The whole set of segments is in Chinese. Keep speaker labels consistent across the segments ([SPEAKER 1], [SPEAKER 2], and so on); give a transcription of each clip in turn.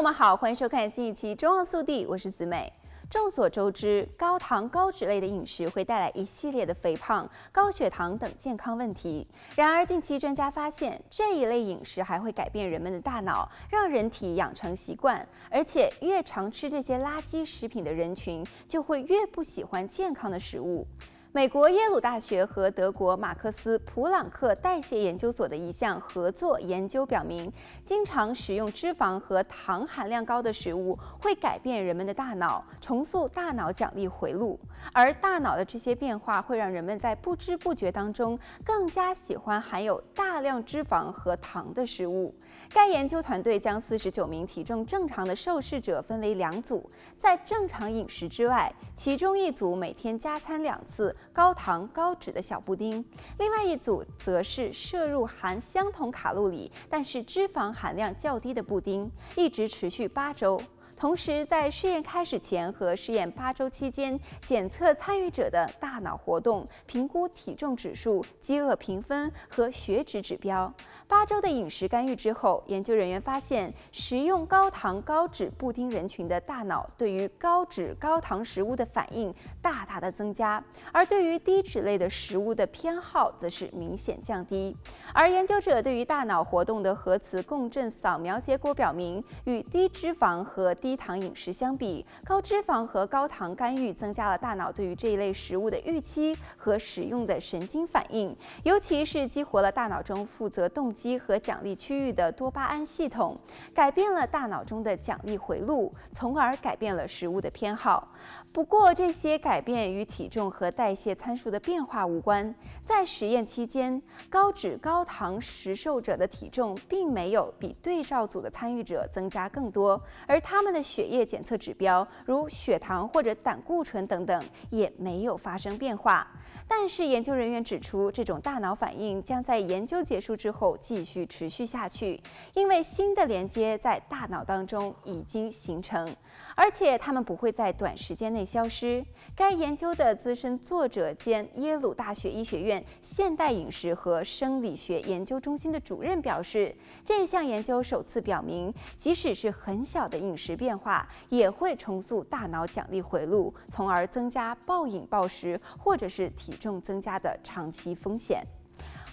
[SPEAKER 1] 友们好，欢迎收看新一期《中澳速递》，我是子美。众所周知，高糖高脂类的饮食会带来一系列的肥胖、高血糖等健康问题。然而，近期专家发现，这一类饮食还会改变人们的大脑，让人体养成习惯。而且，越常吃这些垃圾食品的人群，就会越不喜欢健康的食物。美国耶鲁大学和德国马克思普朗克代谢研究所的一项合作研究表明，经常食用脂肪和糖含量高的食物会改变人们的大脑，重塑大脑奖励回路，而大脑的这些变化会让人们在不知不觉当中更加喜欢含有大量脂肪和糖的食物。该研究团队将四十九名体重正常的受试者分为两组，在正常饮食之外，其中一组每天加餐两次。高糖高脂的小布丁，另外一组则是摄入含相同卡路里，但是脂肪含量较低的布丁，一直持续八周。同时，在试验开始前和试验八周期间，检测参与者的大脑活动，评估体重指数、饥饿评分和血脂指标。八周的饮食干预之后，研究人员发现，食用高糖高脂布丁人群的大脑对于高脂高糖食物的反应大大的增加，而对于低脂类的食物的偏好则是明显降低。而研究者对于大脑活动的核磁共振扫描结果表明，与低脂肪和低低糖饮食相比，高脂肪和高糖干预增加了大脑对于这一类食物的预期和使用的神经反应，尤其是激活了大脑中负责动机和奖励区域的多巴胺系统，改变了大脑中的奖励回路，从而改变了食物的偏好。不过，这些改变与体重和代谢参数的变化无关。在实验期间，高脂高糖食受者的体重并没有比对照组的参与者增加更多，而他们的血液检测指标，如血糖或者胆固醇等等，也没有发生变化。但是，研究人员指出，这种大脑反应将在研究结束之后继续持续下去，因为新的连接在大脑当中已经形成，而且他们不会在短时间内消失。该研究的资深作者兼耶鲁大学医学院现代饮食和生理学研究中心的主任表示，这项研究首次表明，即使是很小的饮食变变化，也会重塑大脑奖励回路，从而增加暴饮暴食或者是体重增加的长期风险。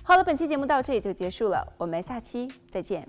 [SPEAKER 1] 好了，本期节目到这里就结束了，我们下期再见。